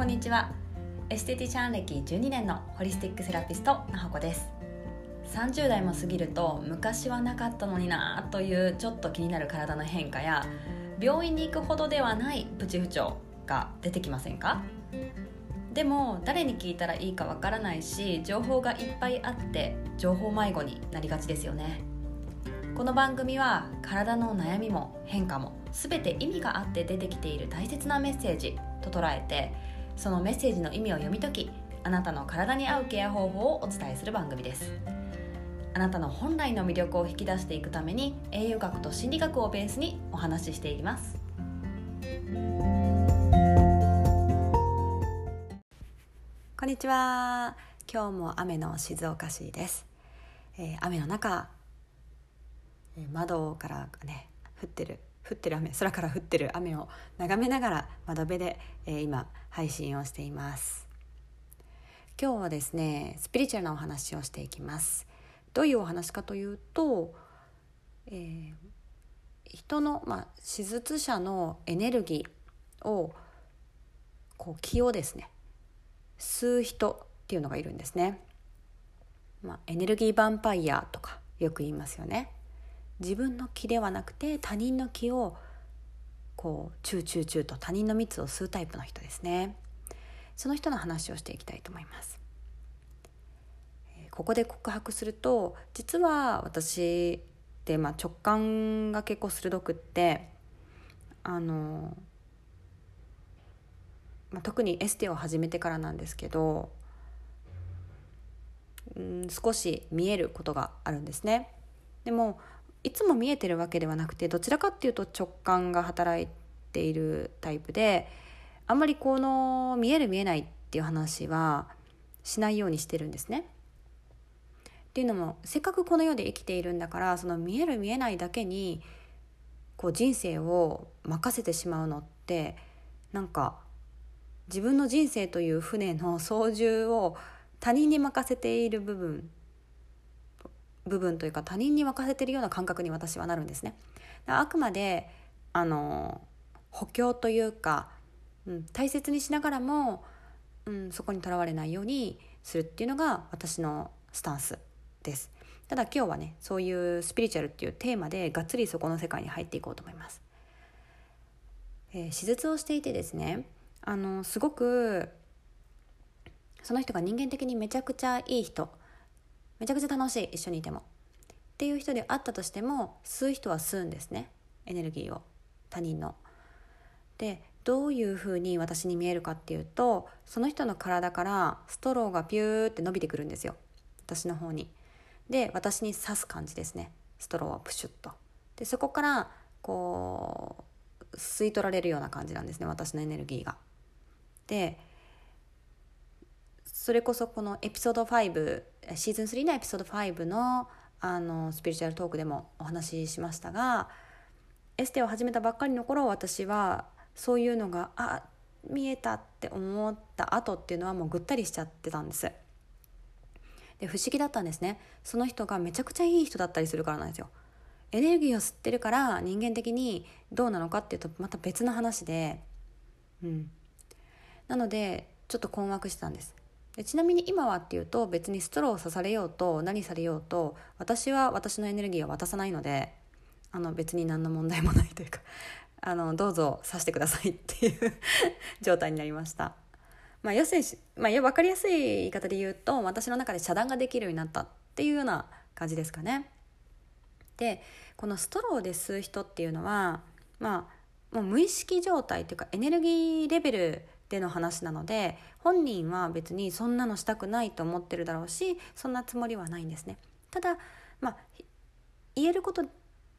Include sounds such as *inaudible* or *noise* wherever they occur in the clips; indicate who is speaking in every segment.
Speaker 1: こんにちは。エステティシャン歴12年のホリスティックセラピストなほこです。30代も過ぎると昔はなかったのになというちょっと気になる体の変化や病院に行くほどではないプチ不調が出てきませんか？でも誰に聞いたらいいかわからないし情報がいっぱいあって情報迷子になりがちですよね。この番組は体の悩みも変化も全て意味があって出てきている大切なメッセージと捉えてそのメッセージの意味を読み解きあなたの体に合うケア方法をお伝えする番組です。あなたの本来の魅力を引き出していくために栄養学と心理学をベースにお話ししていきます。こんにちは。今日も雨の静岡市です、えー、雨の中窓からね降ってる降ってる雨空から降ってる雨を眺めながら窓辺で、えー、今配信をしています。今日はですねスピリチュアルなお話をしていきます。どういうお話かというと、えー、人の、まあ、手術者のエネルギーをこう気をですね吸う人っていうのがいるんですね、まあ、エネルギーヴァンパイアとかよく言いますよね。自分の気ではなくて他人の気をこうチューチューチューと他人の蜜を吸うタイプの人ですね。その人の話をしていきたいと思います。ここで告白すると実は私ってまあ直感が結構鋭くってあの、まあ、特にエステを始めてからなんですけど、うん、少し見えることがあるんですね。でもいつも見えてるわけではなくてどちらかっていうと直感が働いているタイプであんまりこの見える見えないっていう話はしないようにしてるんですね。っていうのもせっかくこの世で生きているんだからその見える見えないだけにこう人生を任せてしまうのってなんか自分の人生という船の操縦を他人に任せている部分部分というか他人に任せてるような感覚に私はなるんですね。あくまであの補強というか、うん、大切にしながらも、うん、そこにとらわれないようにするっていうのが私のスタンスです。ただ今日はねそういうスピリチュアルっていうテーマでがっつりそこの世界に入っていこうと思います。えー、手術をしていてですねあのすごくその人が人間的にめちゃくちゃいい人めちゃくちゃ楽しい一緒にいてもっていう人であったとしても吸う人は吸うんですねエネルギーを他人の。でどういうふうに私に見えるかっていうとその人の体からストローがピューって伸びてくるんですよ私の方に。で私に刺す感じですねストローはプシュッと。でそこからこう吸い取られるような感じなんですね私のエネルギーが。でそれこそこのエピソード5シーズン3のエピソード5のあのスピリチュアルトークでもお話ししましたがエステを始めたばっかりの頃私はそういうのがあ見えたって思った後っていうのはもうぐったりしちゃってたんです。で不思議だったんですね。その人がめちゃくちゃいい人だったりするからなんですよ。エネルギーを吸ってるから人間的にどうなのかっていうとまた別の話でうん。なのでちょっと困惑してたんです。でちなみに今はっていうと別にストローを刺されようと何されようと私は私のエネルギーを渡さないのであの別に何の問題もないというか *laughs* あのどうぞ刺してくださいっていう *laughs* 状態になりました。まあ、要するに、まあ、分かりやすい言い方で言うと私の中で遮断ができるようになったっていうような感じですかね。でこのストローで吸う人っていうのはまあもう無意識状態っていうかエネルギーレベルでの話なので本人は別にそんなのしたくないと思ってるだろうしそんなつもりはないんですね。ただ、まあ、言えること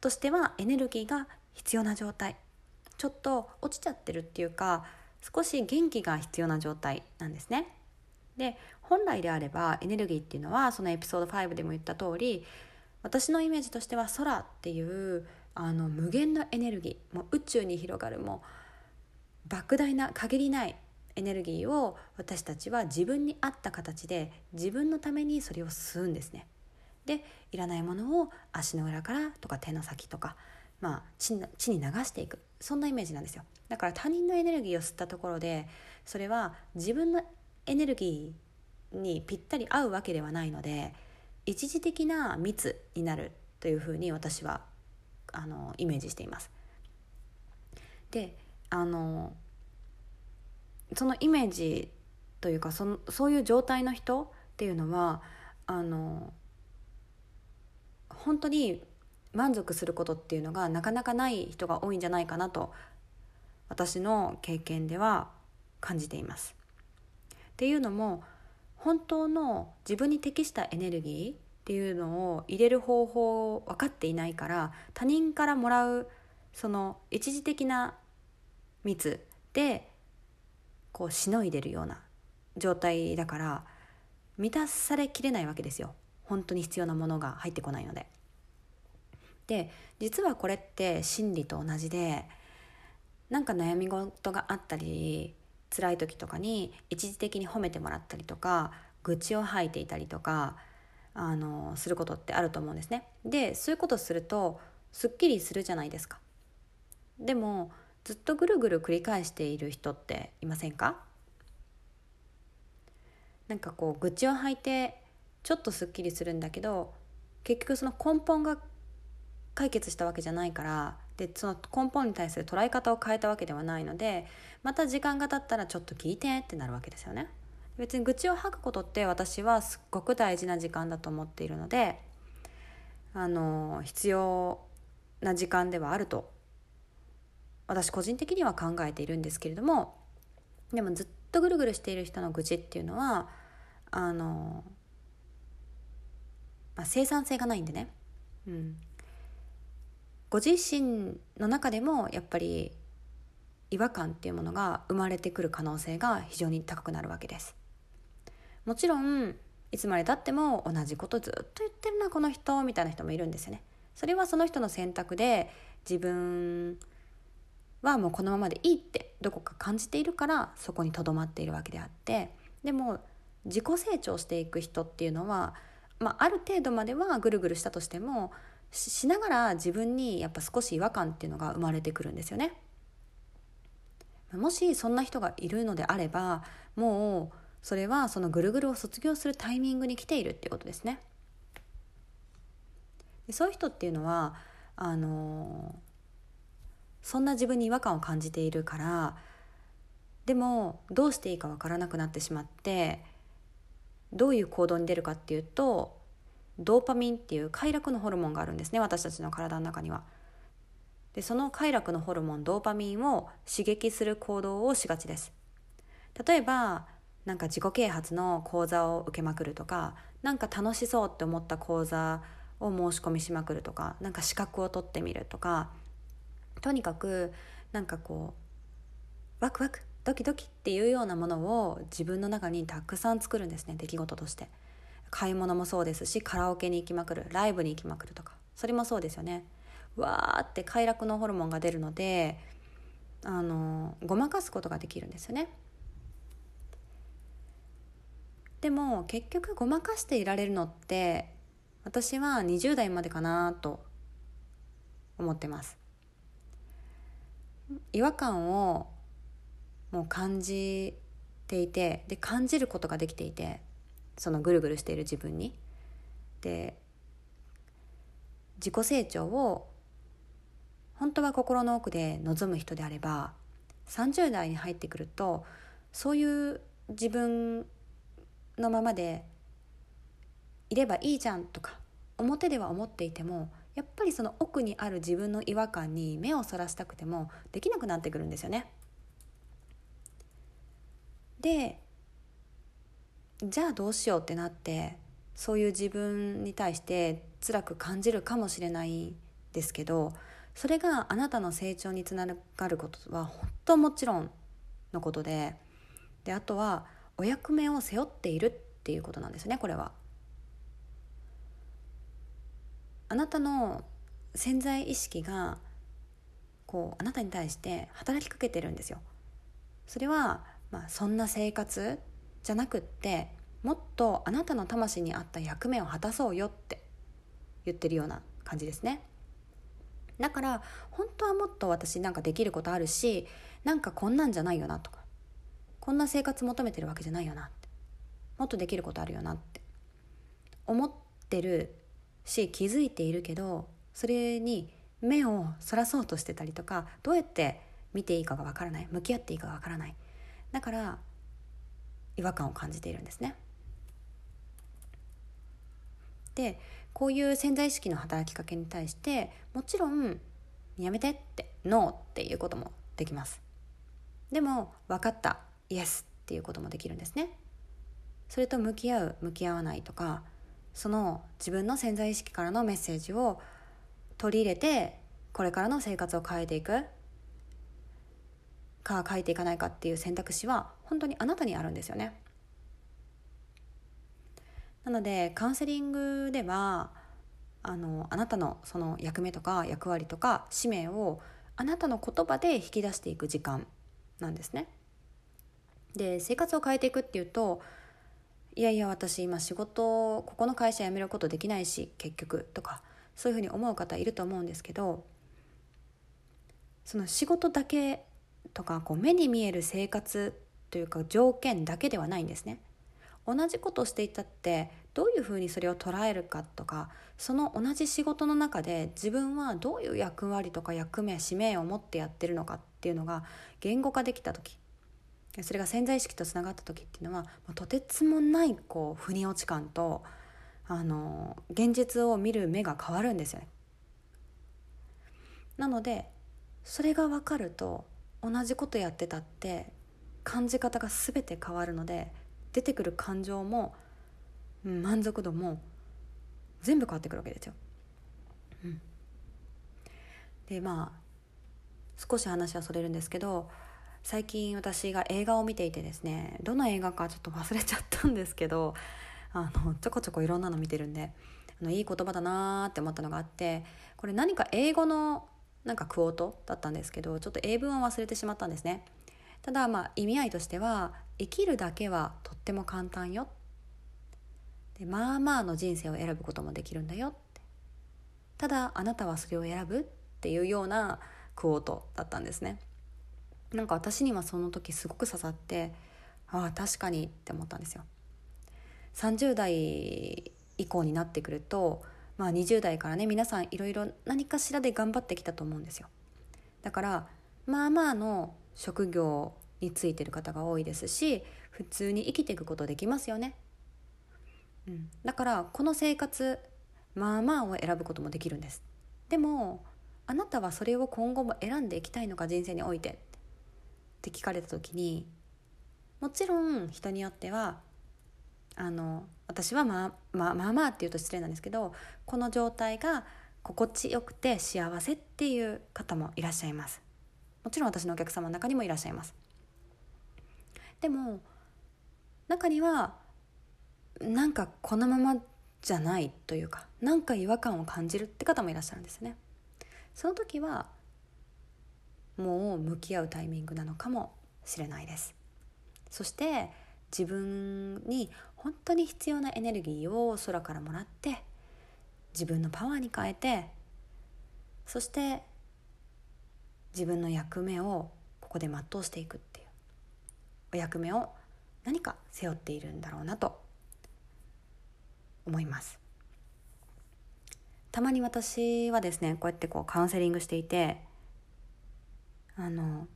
Speaker 1: としてはエネルギーが必要な状態ちょっと落ちちゃってるっていうか少し元気が必要な状態なんですね。で本来であればエネルギーっていうのはそのエピソード5でも言った通り私のイメージとしては空っていうあの無限のエネルギーもう宇宙に広がるもう莫大な限りないエネルギーを私たちは自分に合った形で自分のためにそれを吸うんですね。でいらないものを足の裏からとか手の先とか、まあ、地地に流していくそんなイメージなんですよだから他人のエネルギーを吸ったところでそれは自分のエネルギーにぴったり合うわけではないので一時的な密になるというふうに私はあのイメージしています。であのそのイメージというかそのそういう状態の人っていうのはあの本当に満足することっていうのがなかなかない人が多いんじゃないかなと私の経験では感じています。っていうのも本当の自分に適したエネルギーっていうのを入れる方法を分かっていないから他人からもらうその一時的な蜜でこうしのいでるような状態だから満たされきれないわけですよ本当に必要なものが入ってこないので。で実はこれって心理と同じでなんか悩み事があったり辛い時とかに一時的に褒めてもらったりとか愚痴を吐いていたりとかあのすることってあると思うんですね。でそういうことするとすっきりするじゃないですか。でもずっとぐるぐる繰り返している人っていませんか？なんかこう愚痴を吐いてちょっとすっきりするんだけど結局その根本が解決したわけじゃないからでその根本に対する捉え方を変えたわけではないのでまた時間が経ったらちょっと聞いてってなるわけですよね。別に愚痴を吐くことって私はすっごく大事な時間だと思っているのであの必要な時間ではあると私個人的には考えているんですけれどもでもずっとぐるぐるしている人の愚痴っていうのはあの、まあ、生産性がないんでね、うん、ご自身の中でもやっぱり違和感っていうものが生まれてくる可能性が非常に高くなるわけです。もちろんいつまでたっても同じことずっと言ってるなこの人みたいな人もいるんですよね。それはその人の選択で自分はもうこのままでいいってどこか感じているからそこにとどまっているわけであってでも自己成長していく人っていうのは、まあ、ある程度まではぐるぐるしたとしてもしながら自分にやっぱ少し違和感っていうのが生まれてくるんですよね。もしそんな人がいるのであればもうそれはそのぐるぐるを卒業するタイミングに来ているっていうことですね。でそういう人っていうのはあのそんな自分に違和感を感じているからでもどうしていいかわからなくなってしまってどういう行動に出るかっていうとドーパミンっていう快楽のホルモンがあるんですね私たちの体の中には。でその快楽のホルモンドーパミンを刺激する行動をしがちです。例えばなんか自己啓発の講座を受けまくるとかなんか楽しそうって思った講座を申し込みしまくるとかなんか資格を取ってみるとかとにかくなんかこうワクワクドキドキっていうようなものを自分の中にたくさん作るんですね出来事として。買い物もそうですしカラオケに行きまくるライブに行きまくるとか。それもそうですよね。わーって快楽のホルモンが出るのであのごまかすことができるんですよね。でも結局ごまかしていられるのって私は20代までかなと思ってます。違和感をもう感じていてで感じることができていてそのぐるぐるしている自分に。で自己成長を本当は心の奥で望む人であれば30代に入ってくるとそういう自分のままでいればいいじゃんとか表では思っていてもやっぱりその奥にある自分の違和感に目をそらしたくてもできなくなってくるんですよね。でじゃあどうしようってなってそういう自分に対して辛く感じるかもしれないですけどそれがあなたの成長につながることは本当もちろんのことでであとはお役目を背負っているっていうことなんですねこれは。あなたの潜在意識がこうあなたに対して働きかけてるんですよ。それは、まあ、そんな生活じゃなくってもっとあなたの魂に合った役目を果たそうよって言ってるような感じですね。だから本当はもっと私なんかできることあるしなんかこんなんじゃないよなとかこんな生活求めてるわけじゃないよなってもっとできることあるよなって思ってるし気づいているけどそれに目をそらそうとしてたりとかどうやって見ていいかがわからない向き合っていいかがわからない。だから違和感を感じているんですね。でこういう潜在意識の働きかけに対してもちろん「やめて」って「ノー」っていうこともできます。でも「分かった」「イエス」っていうこともできるんですね。それと向き合う向き合わないとかその自分の潜在意識からのメッセージを取り入れてこれからの生活を変えていくか変えていかないかっていう選択肢は本当にあなたにあるんですよねなのでカウンセリングではあのあなたのその役目とか役割とか使命をあなたの言葉で引き出していく時間なんですね。で生活を変えていくっていうといやいや私今仕事ここの会社辞めることできないし結局とかそういうふうに思う方いると思うんですけどその仕事だけとかこう目に見える生活というか条件だけではないんですね。同じことをしていたってどういうふうにそれを捉えるかとかその同じ仕事の中で自分はどういう役割とか役目使命を持ってやってるのかっていうのが言語化できた時それが潜在意識とつながった時っていうのはとてつもないこう腑に落ち感とあの現実を見る目が変わるんですよね。なのでそれが分かると同じことやってたって感じ方が全て変わるので出てくる感情も、うん、満足度も全部変わってくるわけですよ。うん、でまあ少し話はそれるんですけど最近私が映画を見ていてですねどの映画かちょっと忘れちゃったんですけど *laughs* あのちょこちょこいろんなの見てるんであのいい言葉だなーって思ったのがあってこれ何か英語のなんかクオートだったんですけどちょっと英文は忘れてしまったんですね。ただまあ意味合いとしては生きるだけはとっても簡単よ。でまあまあの人生を選ぶこともできるんだよ。ってただあなたはそれを選ぶっていうようなクオートだったんですね。なんか私にはその時すごく刺さってああ確かにって思ったんですよ。30代以降になってくるとまあ20代からね皆さんいろいろ何かしらで頑張ってきたと思うんですよ。だからまあまあの職業についてる方が多いですし普通に生きていくことできますよね、うん、だからこの生活まあまあを選ぶこともできるんです。でもあなたはそれを今後も選んでいきたいのか人生において。って聞かれた時にもちろん人によってはあの私はまあまあまあまあって言うと失礼なんですけどこの状態が心地よくて幸せっていう方もいらっしゃいます。もちろん私のお客様の中にもいらっしゃいます。でも中にはなんかこのままじゃないというかなんか違和感を感じるって方もいらっしゃるんですね。その時はもう向き合うタイミングなのかもしれないです。そして自分に本当に必要なエネルギーを空からもらって自分のパワーに変えてそして自分の役目をここで全うしていくっていうお役目を何か背負っているんだろうなと思います。たまに私はですねこうやってこうカウンセリングしていてあの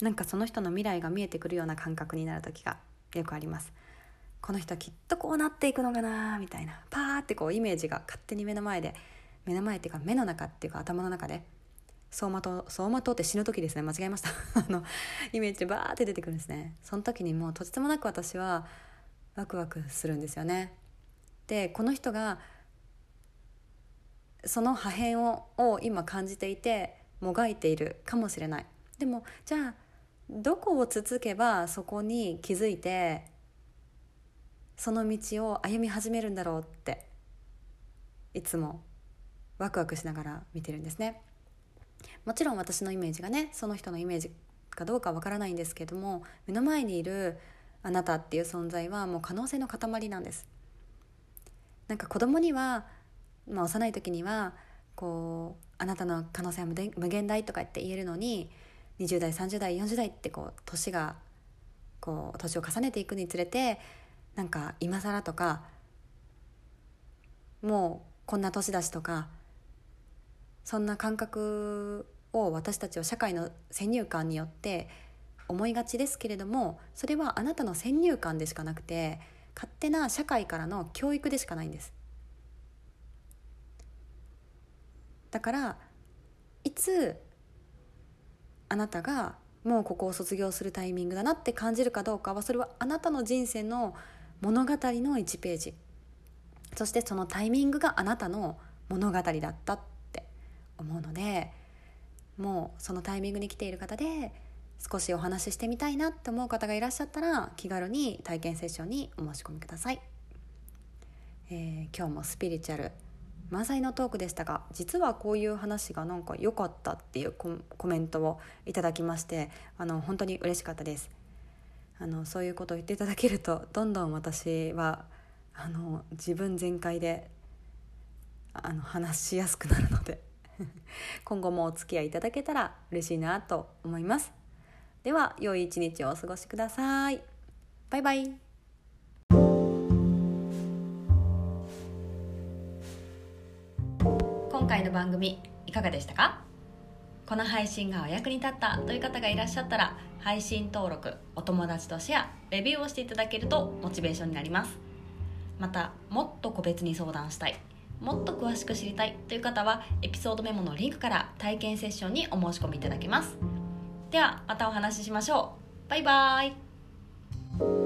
Speaker 1: なんかその人の未来が見えてくるような感覚になる時がよくあります。この人はきっとこうなっていくのかなみたいな。パーってこうイメージが勝手に目の前で目の前っていうか目の中っていうか頭の中で走馬灯走馬灯って死ぬ時ですね。間違えました。*laughs* あのイメージバーって出てくるんですね。その時にもうとてつもなく私はワクワクするんですよね。でこの人がその破片をを今感じていてもがいているかもしれない。でもじゃあどこをつつけばそこに気づいてその道を歩み始めるんだろうっていつもワクワクしながら見てるんですね。もちろん私のイメージがねその人のイメージかどうかわからないんですけども目の前にいるあなたっていう存在はもう可能性の塊なんですなんか子供には、まあ、幼い時にはこうあなたの可能性は無限大とかって言えるのに20代30代40代ってこう年がこう年を重ねていくにつれてなんか今更とかもうこんな年だしとかそんな感覚を私たちは社会の先入観によって思いがちですけれどもそれはあなたの先入観でしかなくて勝手な社会からの教育でしかないんです。だからいつあなたがもうここを卒業するタイミングだなって感じるかどうかはそれはあなたの人生の物語の1ページ。そしてそのタイミングがあなたの物語だったって思うのでもうそのタイミングに来ている方で少しお話ししてみたいなって思う方がいらっしゃったら気軽に体験セッションにお申し込みください、えー、今日もスピリチュアル満載のトークでしたが実はこういう話がなんか良かったっていうコメントをいただきましてあの本当に嬉しかったです。あのそういうことを言っていただけるとどんどん私はあの自分全開であの話しやすくなるので *laughs* 今後もお付き合いいただけたら嬉しいなと思います。では良い一日をお過ごしください。バイバイ。回の番組いかがでしたか？この配信がお役に立ったという方がいらっしゃったら配信登録お友達とシェアレビューをしていただけるとモチベーションになります。またもっと個別に相談したいもっと詳しく知りたいという方はエピソードメモのリンクから体験セッションにお申し込みいただけます。ではまたお話ししましょう。バイバーイ。